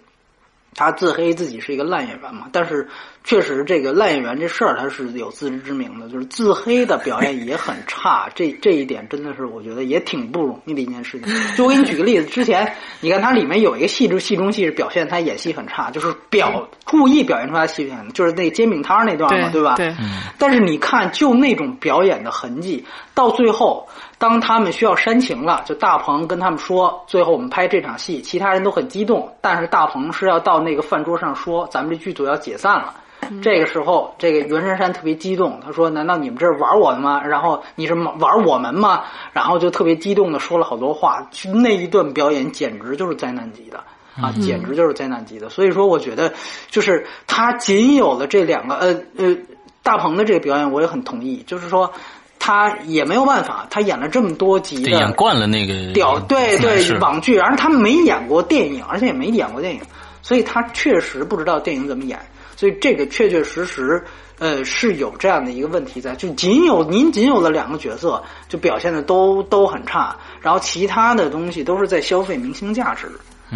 他自黑自己是一个烂演员嘛，但是确实这个烂演员这事儿他是有自知之明的，就是自黑的表演也很差，这这一点真的是我觉得也挺不容易的一件事情。就我给你举个例子，之前你看他里面有一个戏中戏中戏是表现他演戏很差，就是表故意表现出来戏很，就是那煎饼摊那段嘛，对吧？对。但是你看，就那种表演的痕迹，到最后。当他们需要煽情了，就大鹏跟他们说，最后我们拍这场戏，其他人都很激动，但是大鹏是要到那个饭桌上说，咱们这剧组要解散了。这个时候，这个袁姗姗特别激动，她说：“难道你们这是玩我的吗？然后你是玩我们吗？”然后就特别激动的说了好多话，那一段表演简直就是灾难级的啊，简直就是灾难级的。所以说，我觉得就是他仅有的这两个，呃呃，大鹏的这个表演，我也很同意，就是说。他也没有办法，他演了这么多集的，演惯了那个屌，对对网剧，而他没演过电影，而且也没演过电影，所以他确实不知道电影怎么演，所以这个确确实实，呃，是有这样的一个问题在，就仅有您仅有的两个角色就表现的都都很差，然后其他的东西都是在消费明星价值，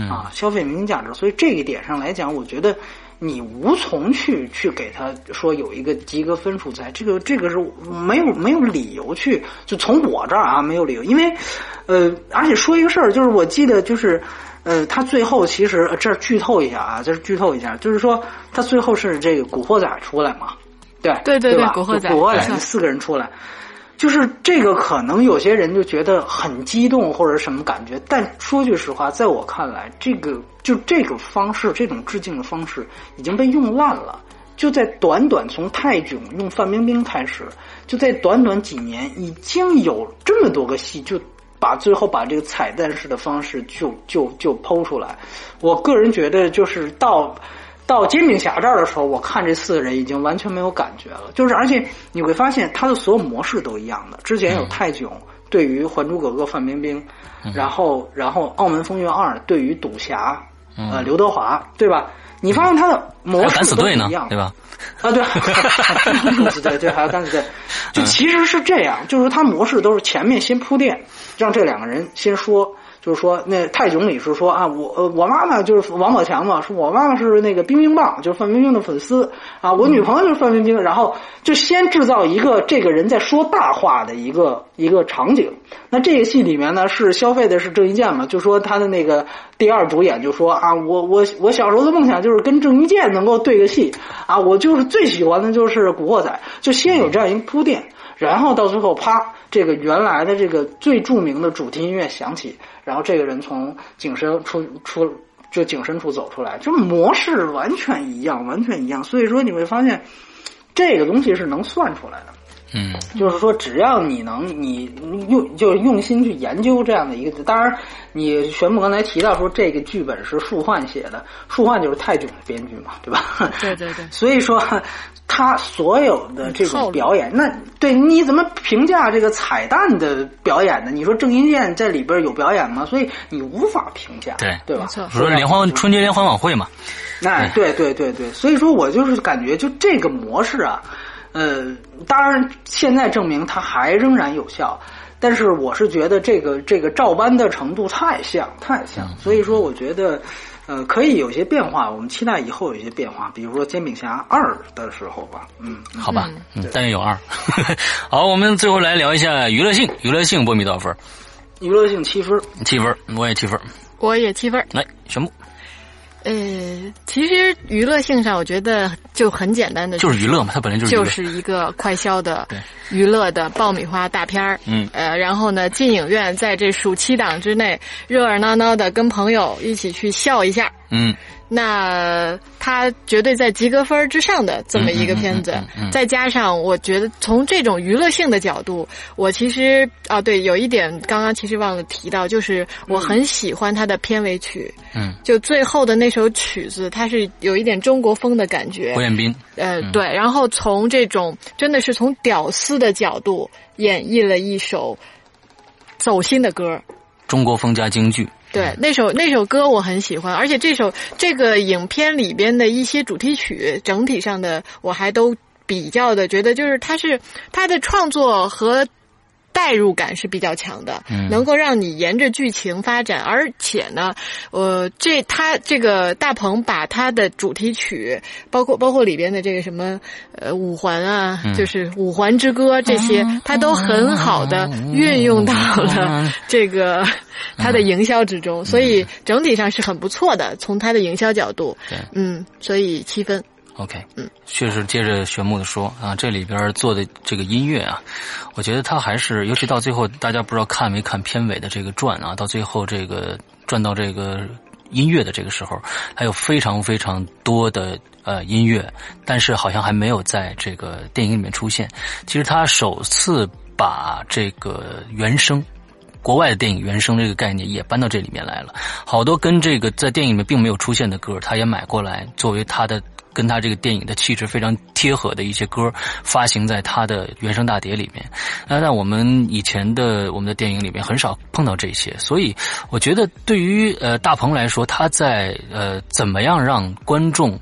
啊，消费明星价值，所以这一点上来讲，我觉得。你无从去去给他说有一个及格分数在，这个这个是没有没有理由去，就从我这儿啊没有理由，因为，呃，而且说一个事儿，就是我记得就是，呃，他最后其实这儿剧透一下啊，这是剧透一下，就是说他最后是这个古惑仔出来嘛，对对对对，古惑仔古惑仔四个人出来。就是这个，可能有些人就觉得很激动或者什么感觉，但说句实话，在我看来，这个就这个方式，这种致敬的方式已经被用烂了。就在短短从泰囧用范冰冰开始，就在短短几年，已经有这么多个戏，就把最后把这个彩蛋式的方式就就就剖出来。我个人觉得，就是到。到煎饼侠这儿的时候，我看这四个人已经完全没有感觉了。就是而且你会发现，他的所有模式都一样的。之前有泰囧对于《还珠格格》范冰冰，然后然后《澳门风云二》对于赌侠呃刘德华，对吧？你发现他的模式都一样，对吧？啊，对，敢死队对，还有敢死队，就其实是这样，就是说他模式都是前面先铺垫，让这两个人先说。就是说那泰囧里是说啊，我呃我妈妈就是王宝强嘛，说我妈妈是那个冰冰棒，就是范冰冰的粉丝啊，我女朋友就是范冰冰，然后就先制造一个这个人在说大话的一个一个场景。那这个戏里面呢，是消费的是郑伊健嘛，就说他的那个第二主演就说啊，我我我小时候的梦想就是跟郑伊健能够对个戏啊，我就是最喜欢的就是《古惑仔》，就先有这样一个铺垫。然后到最后，啪，这个原来的这个最著名的主题音乐响起，然后这个人从井深出出就井深处走出来，就模式完全一样，完全一样。所以说你会发现，这个东西是能算出来的。嗯，就是说，只要你能，你用就是用心去研究这样的一个，当然，你玄牧刚才提到说这个剧本是树焕写的，树焕就是泰囧的编剧嘛，对吧？对对对。所以说，他所有的这种表演，那对你怎么评价这个彩蛋的表演呢？你说郑伊健在里边有表演吗？所以你无法评价，对对吧？没错说联欢春节联欢晚会嘛，那，对对对对，所以说我就是感觉，就这个模式啊，呃，当然现在证明它还仍然有效，但是我是觉得这个这个照搬的程度太像太像，所以说我觉得，呃，可以有些变化，我们期待以后有一些变化，比如说《煎饼侠二》的时候吧，嗯，好吧，嗯，但愿有二。好，我们最后来聊一下娱乐性，娱乐性波米多少分？娱乐性七分，七分，我也七分。我也七分。来，宣布。呃，其实娱乐性上，我觉得就很简单的，就是娱乐嘛，它本来就是就是一个快消的对娱乐的爆米花大片儿。嗯。呃，然后呢，进影院在这暑期档之内，热热闹闹的跟朋友一起去笑一下。嗯。那它绝对在及格分之上的这么一个片子，嗯嗯嗯嗯嗯。再加上我觉得从这种娱乐性的角度，我其实啊对，有一点刚刚其实忘了提到，就是我很喜欢它的片尾曲，嗯，就最后的那首曲子，它是有一点中国风的感觉。胡，彦斌，呃，对，然后从这种真的是从屌丝的角度演绎了一首走心的歌，中国风加京剧。对，那首那首歌我很喜欢，而且这首这个影片里边的一些主题曲，整体上的我还都比较的觉得，就是它是它的创作和代入感是比较强的，嗯。能够让你沿着剧情发展，而且呢，呃，这他这个大鹏把他的主题曲，包括包括里边的这个什么呃五环啊，嗯。就是五环之歌这些，他都很好的运用到了这个他的营销之中，所以整体上是很不错的。从他的营销角度。对，嗯，所以七分。OK，嗯，确实接着玄木的说啊，这里边做的这个音乐啊，我觉得他还是，尤其到最后，大家不知道看没看片尾的这个转啊，到最后这个转到这个音乐的这个时候，还有非常非常多的呃音乐，但是好像还没有在这个电影里面出现。其实他首次把这个原声。国外的电影原声这个概念也搬到这里面来了，好多跟这个在电影里面并没有出现的歌，他也买过来作为他的跟他这个电影的气质非常贴合的一些歌，发行在他的原声大碟里面。那在我们以前的我们的电影里面很少碰到这些，所以我觉得对于呃大鹏来说，他在呃怎么样让观众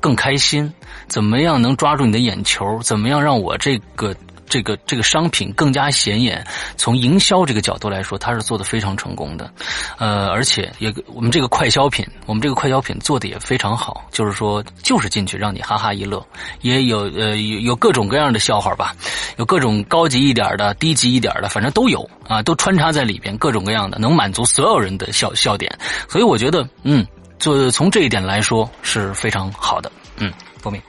更开心，怎么样能抓住你的眼球，怎么样让我这个。这个这个商品更加显眼，从营销这个角度来说，它是做的非常成功的，呃，而且也我们这个快消品，我们这个快消品做的也非常好，就是说就是进去让你哈哈一乐，也有呃有有各种各样的笑话吧，有各种高级一点的、低级一点的，反正都有。啊，都穿插在里边，各种各样的，能满足所有人的笑笑点，所以我觉得，嗯，做从这一点来说是非常好的，嗯，波明。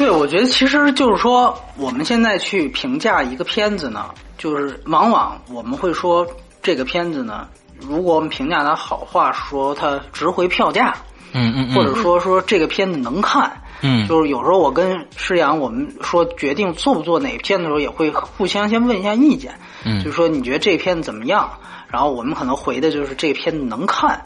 对，我觉得其实就是说，我们现在去评价一个片子呢，就是往往我们会说这个片子呢，如果我们评价它好话，说它值回票价，嗯嗯嗯，或者说说这个片子能看。嗯就是有时候我跟施阳，我们说决定做不做哪个片子的时候，也会互相先问一下意见。嗯就是说你觉得这片子怎么样？然后我们可能回的就是这片子能看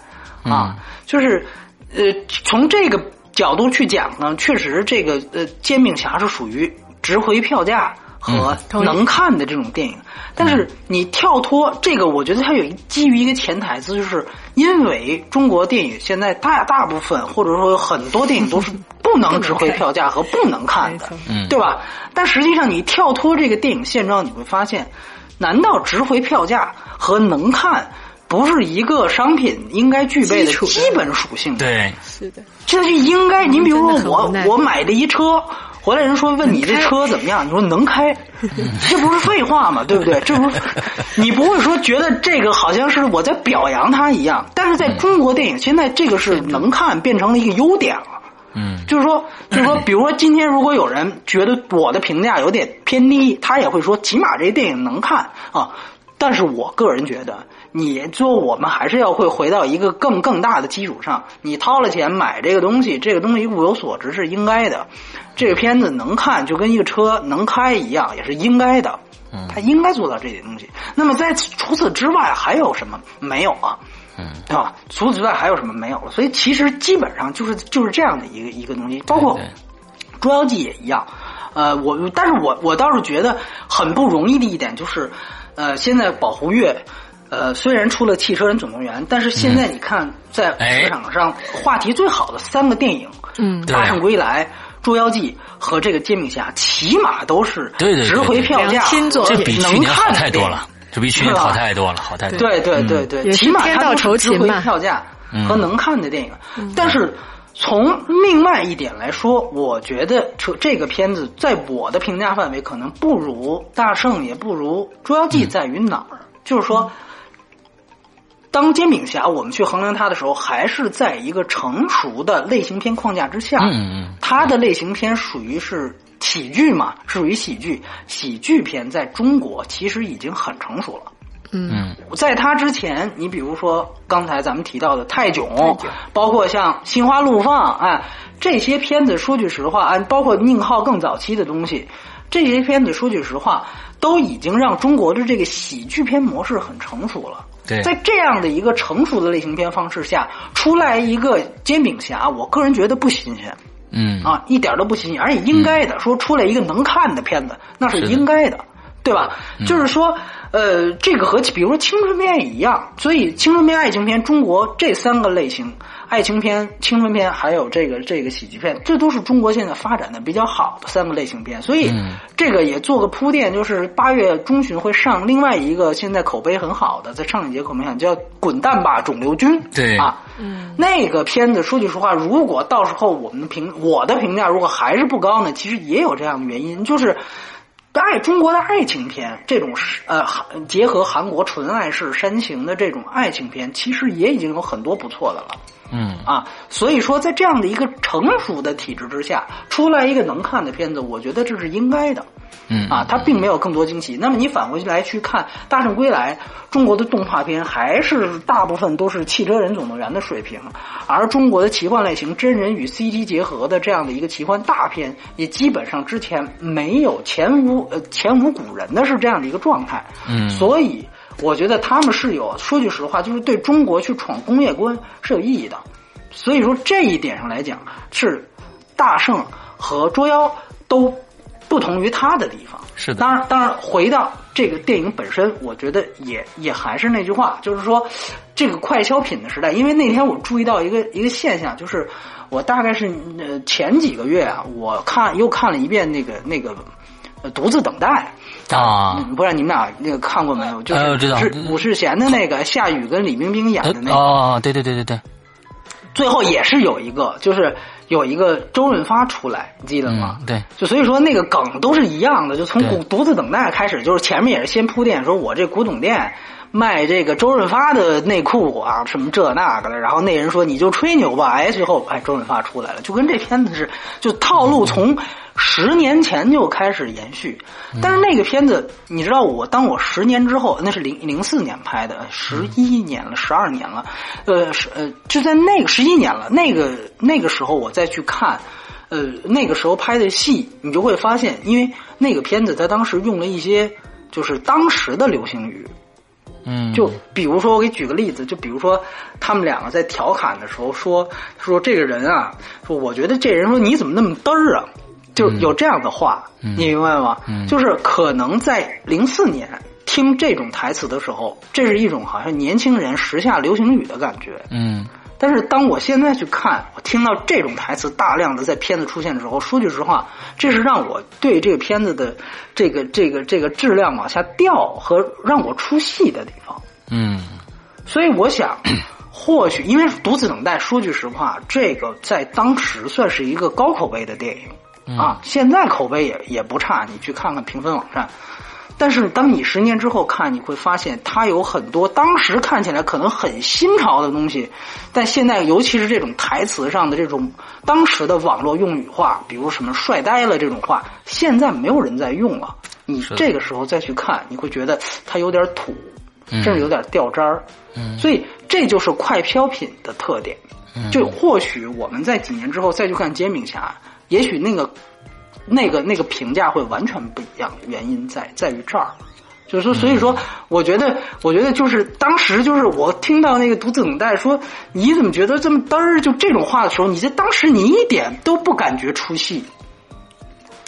啊，就是呃从这个角度去讲呢，确实这个呃煎饼侠是属于值回票价和能看的这种电影。但是你跳脱这个，我觉得它有基于一个潜台词，就是因为中国电影现在大大部分或者说很多电影都是不能值回票价和不能看的，嗯对吧？但实际上你跳脱这个电影现状，你会发现，难道值回票价和能看？不是一个商品应该具备的基本属性。，对，是的，这就应该。您比如说我我买的一车，回来人说问你这车怎么样，你说能开，这不是废话吗？对不对？这不是你不会说觉得这个好像是我在表扬他一样，但是在中国电影现在这个是能看变成了一个优点了。嗯就是说，就是说，比如说，今天如果有人觉得我的评价有点偏低，他也会说，起码这电影能看啊。但是我个人觉得，你说我们还是要会回到一个更更大的基础上，你掏了钱买这个东西，这个东西物有所值是应该的。这个片子能看，就跟一个车能开一样，也是应该的。嗯他应该做到这些东西。那么在除此之外还有什么？没有啊。嗯对吧？除此之外还有什么没有了？所以其实基本上就是就是这样的一个一个东西，包括《捉妖记》也一样。呃，我但是我我倒是觉得很不容易的一点就是，呃，现在保护月。呃，虽然出了《汽车人总动员》，但是现在你看，在哎市场上话题最好的三个电影，嗯《大圣归来》《捉妖记》和这个《煎饼侠》，起码都是对对对值回票价，这比去年好太多了，这比去年好太多了，好太多了。对对对对，起码它都值回票价嗯和能看的电影。但是从另外一点来说，我觉得这这个片子在我的评价范围可能不如《大圣》，也不如《捉妖记》，在于哪儿？就是说。当煎饼侠我们去衡量它的时候，还是在一个成熟的类型片框架之下。嗯嗯嗯它的类型片属于是喜剧嘛，是属于喜剧。喜剧片在中国其实已经很成熟了。嗯嗯在它之前，你比如说刚才咱们提到的泰囧，包括像《心花怒放》哎，这些片子，说句实话，哎，包括宁浩更早期的东西，这些片子说句实话，都已经让中国的这个喜剧片模式很成熟了。对在这样的一个成熟的类型片方式下，出来一个煎饼侠，我个人觉得不新鲜。嗯啊，一点都不新鲜，而且应该的。说出来一个能看的片子，那是应该的，对吧？就是说，呃，这个和比如说青春片也一样，所以青春片、爱情片，中国这三个类型，爱情片、青春片还有这个这个喜剧片，这都是中国现在发展的比较好的三个类型片。所以嗯这个也做个铺垫，就是八月中旬会上另外一个现在口碑很好的，在上一节口碑上叫《滚蛋吧肿瘤君》。对啊，嗯那个片子，说句实话，如果到时候我们的评我的评价如果还是不高呢，其实也有这样的原因，就是爱中国的爱情片这种呃结合韩国纯爱式煽情的这种爱情片，其实也已经有很多不错的了。嗯啊，所以说在这样的一个成熟的体制之下，出来一个能看的片子，我觉得这是应该的。嗯啊，它并没有更多惊喜。那么你反过来去看《大圣归来》，中国的动画片还是大部分都是《汽车人总动员》的水平，而中国的奇幻类型真人与 CG 结合的这样的一个奇幻大片，也基本上之前没有前无呃前无古人的是这样的一个状态。嗯所以我觉得他们是有说句实话，就是对中国去闯工业关是有意义的。所以说这一点上来讲，是大圣和捉妖都不同于他的地方。是的当然，当然，回到这个电影本身，我觉得也也还是那句话，就是说，这个快消品的时代，因为那天我注意到一个一个现象，就是我大概是呃前几个月啊，我看又看了一遍那个那个呃独自等待。啊。嗯不知道你们俩那个看过没有？就是呃我知道。是武世贤的那个夏雨跟李冰冰演的那个，哦，对对对对对，最后也是有一个，就是有一个周润发出来，你记得吗？嗯对，就所以说那个梗都是一样的，就从对。古独自等待开始，就是前面也是先铺垫，说我这古董店卖这个周润发的内裤啊，什么这那个的，然后那人说你就吹牛吧，哎，最后哎周润发出来了，就跟这片子是就套路从十年前就开始延续，但是那个片子你知道我当我十年之后，那是零零四年拍的，十一年了，十二年了，呃是呃就在那个十一年了，那个那个时候我再去看。呃，那个时候拍的戏，你就会发现，因为那个片子在当时用了一些就是当时的流行语，嗯，就比如说我给举个例子，就比如说他们两个在调侃的时候说说这个人啊，说我觉得这人说你怎么那么嘚儿啊，就有这样的话，嗯。你明白吗？嗯。就是可能在零四年听这种台词的时候，这是一种好像年轻人时下流行语的感觉，嗯但是当我现在去看，我听到这种台词大量的在片子出现的时候，说句实话，这是让我对这个片子的这个这个这个质量往下掉和让我出戏的地方。嗯所以我想，或许因为《独自等待》，说句实话，这个在当时算是一个高口碑的电影啊，现在口碑也也不差，你去看看评分网站。但是当你十年之后看，你会发现它有很多当时看起来可能很新潮的东西，但现在尤其是这种台词上的这种当时的网络用语话，比如什么“帅呆了”这种话，现在没有人在用了。你这个时候再去看，你会觉得它有点土，甚至有点掉渣儿。所以这就是快飘品的特点。就或许我们在几年之后再去看《煎饼侠》，也许那个。那个那个评价会完全不一样，原因在在于这儿，就是说，所以说，我觉得，我觉得就是当时就是我听到那个独自等待说你怎么觉得这么嘚儿就这种话的时候，你在当时你一点都不感觉出戏。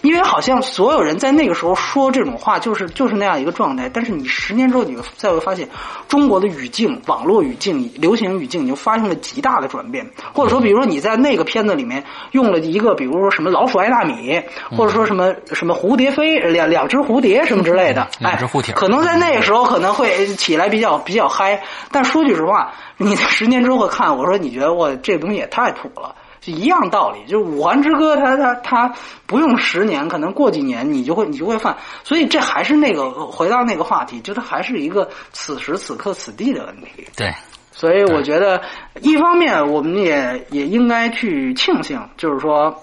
因为好像所有人在那个时候说这种话，就是就是那样一个状态。但是你十年之后，你再会发现，中国的语境、网络语境、流行语境你就发生了极大的转变。或者说，比如说你在那个片子里面用了一个，比如说什么老鼠爱大米，或者说什么什么蝴蝶飞两两只蝴蝶什么之类的，两只蝴蝶，可能在那个时候可能会起来比较比较嗨。但说句实话，你在十年之后看，我说你觉得我这东西也太土了。一样道理，就是《五环之歌》，它它它不用十年，可能过几年你就会你就会犯，所以这还是那个回到那个话题，就它还是一个此时此刻此地的问题。对，所以我觉得一方面我们也也应该去庆幸，就是说。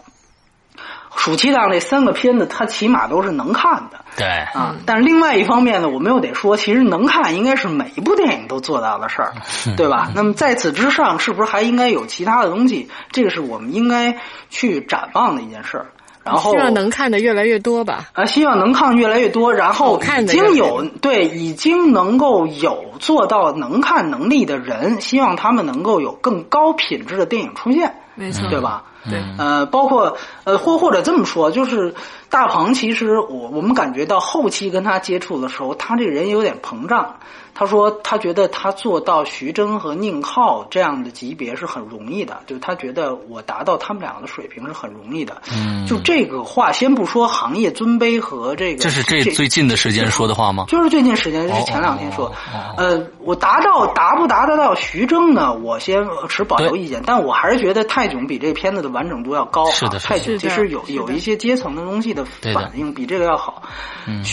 暑期档那三个片子，它起码都是能看的。对啊，但另外一方面呢，我们又得说，其实能看应该是每一部电影都做到的事儿，对吧？那么在此之上，是不是还应该有其他的东西？这个是我们应该去展望的一件事儿。然后希望能看的越来越多吧。啊，希望能看越来越多。然后已经有对已经能够有做到能看能力的人，希望他们能够有更高品质的电影出现。没错，对吧？对，呃，包括呃，或或者这么说，就是大鹏，其实我我们感觉到后期跟他接触的时候，他这个人有点膨胀。他说他觉得他做到徐峥和宁浩这样的级别是很容易的，就是他觉得我达到他们两个的水平是很容易的。嗯，就这个话，先不说行业尊卑和这个，这是这最近的时间说的话吗？就是最近时间，就是前两天说。呃，我达到达不达得到徐峥呢？我先持保留意见，但我还是觉得泰囧比这片子的完整度要高。是的，泰囧其实有有一些阶层的东西的反应比这个要好。嗯，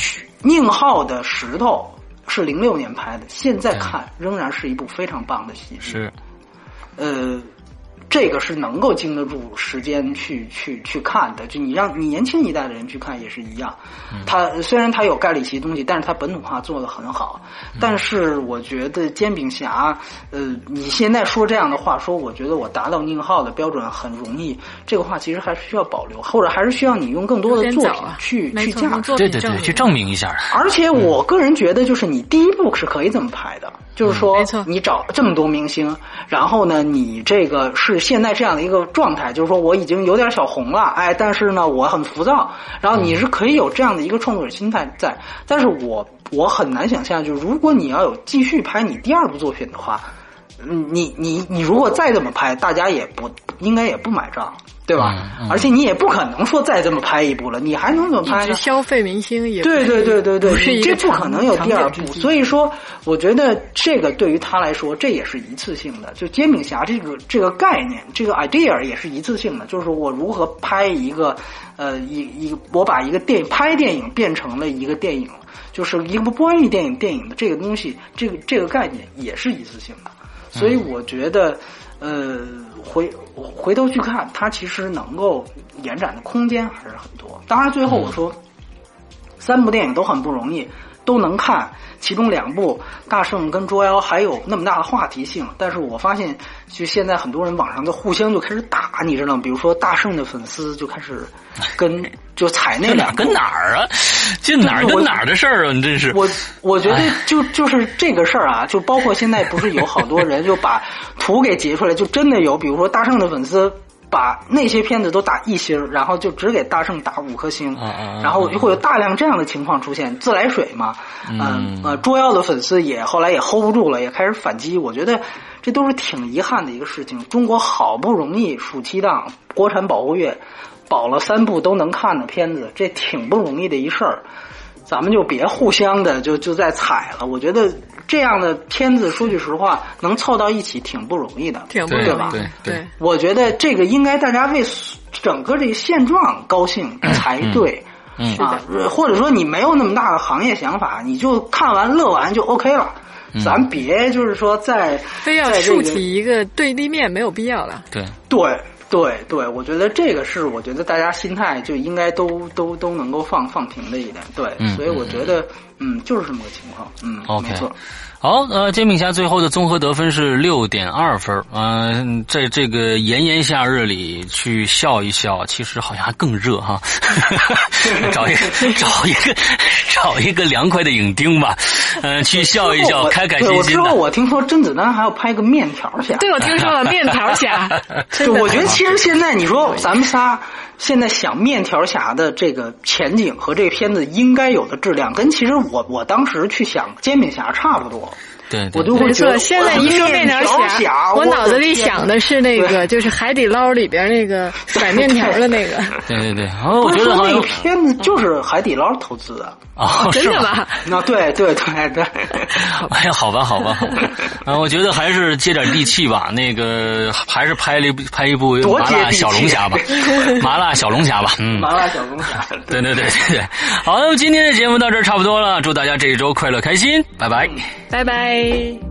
宁浩的石头。是零六年拍的，现在看仍然是一部非常棒的戏。是，呃。这个是能够经得住时间去去去看的，就你让你年轻一代的人去看也是一样。他虽然他有盖里奇东西，但是他本土化做的很好。但是我觉得煎饼侠，呃，你现在说这样的话，说我觉得我达到宁浩的标准很容易，这个话其实还是需要保留，或者还是需要你用更多的作品去去价值，对对对，去证明一下。而且我个人觉得，就是你第一部是可以这么拍的，就是说，你找这么多明星，然后呢，你这个是。现在这样的一个状态，就是说我已经有点小红了，哎，但是呢，我很浮躁。然后你是可以有这样的一个创作者心态在，但是我我很难想象，就如果你要有继续拍你第二部作品的话，你你你如果再这么拍，大家也不应该也不买账。对吧？而且你也不可能说再这么拍一部了，你还能怎么拍？消费明星也对对对对对，这不可能有第二部。所以说，我觉得这个对于他来说，这也是一次性的。就煎饼侠这个这个概念，这个 idea 也是一次性的。就是我如何拍一个呃一一我把一个电影拍电影变成了一个电影，就是一部关于电影电影的这个东西，这个这个概念也是一次性的。所以我觉得。呃，回回头去看，它其实能够延展的空间还是很多。当然，最后我说，三部电影都很不容易，都能看。其中两部《大圣》跟《捉妖》还有那么大的话题性，但是我发现，就现在很多人网上就互相就开始打，你知道吗？比如说《大圣》的粉丝就开始跟 就踩那俩跟哪儿啊？这哪儿跟哪儿的事儿啊？你真是我，我觉得就就是这个事儿啊，就包括现在不是有好多人就把图给截出来，就真的有，比如说《大圣》的粉丝。把那些片子都打一星，然后就只给大圣打五颗星，然后会有大量这样的情况出现。自来水嘛，嗯呃，捉妖的粉丝也后来也 hold 不住了，也开始反击。我觉得这都是挺遗憾的一个事情。中国好不容易暑期档国产保护月保了三部都能看的片子，这挺不容易的一事儿。咱们就别互相的就就在踩了。我觉得这样的片子，说句实话，能凑到一起挺不容易的，挺不对容易。对对我觉得这个应该大家为整个这个现状高兴才对。嗯啊，或者说你没有那么大的行业想法，你就看完乐完就 OK 了。咱别就是说在非要竖起一个对立面，没有必要了。对，对对对，我觉得这个是我觉得大家心态就应该都都都能够放放平的一点。对，嗯所以我觉得嗯就是这么个情况。嗯 OK 没错。好，呃，煎饼侠最后的综合得分是六点二分。嗯、在这个炎炎夏日里去笑一笑，其实好像还更热哈。找一个 找一个找一个凉快的影厅吧，嗯、去笑一笑，我开开对我之后心心的。我听说甄子丹还要拍个面条侠。对，我听说了面条侠，就我觉得其实现在你说咱们仨现在想面条侠的这个前景和这片子应该有的质量，跟其实我我当时去想煎饼侠差不多。对对我都会现在一说面条条侠，我脑子里想的是那个，就是海底捞里边那个甩面条的那个。对对对，然后我觉得那个片子就是海底捞投资的。哦，真的吗？那对对对对，哎呀，好吧，好吧，啊，我觉得还是接点地气吧。那个还是拍了一部拍一部麻辣小龙虾吧，麻辣小龙虾吧，嗯，麻辣小龙虾。对对对对对。好，那么今天的节目到这儿差不多了，祝大家这一周快乐开心，拜拜。拜拜。Bye.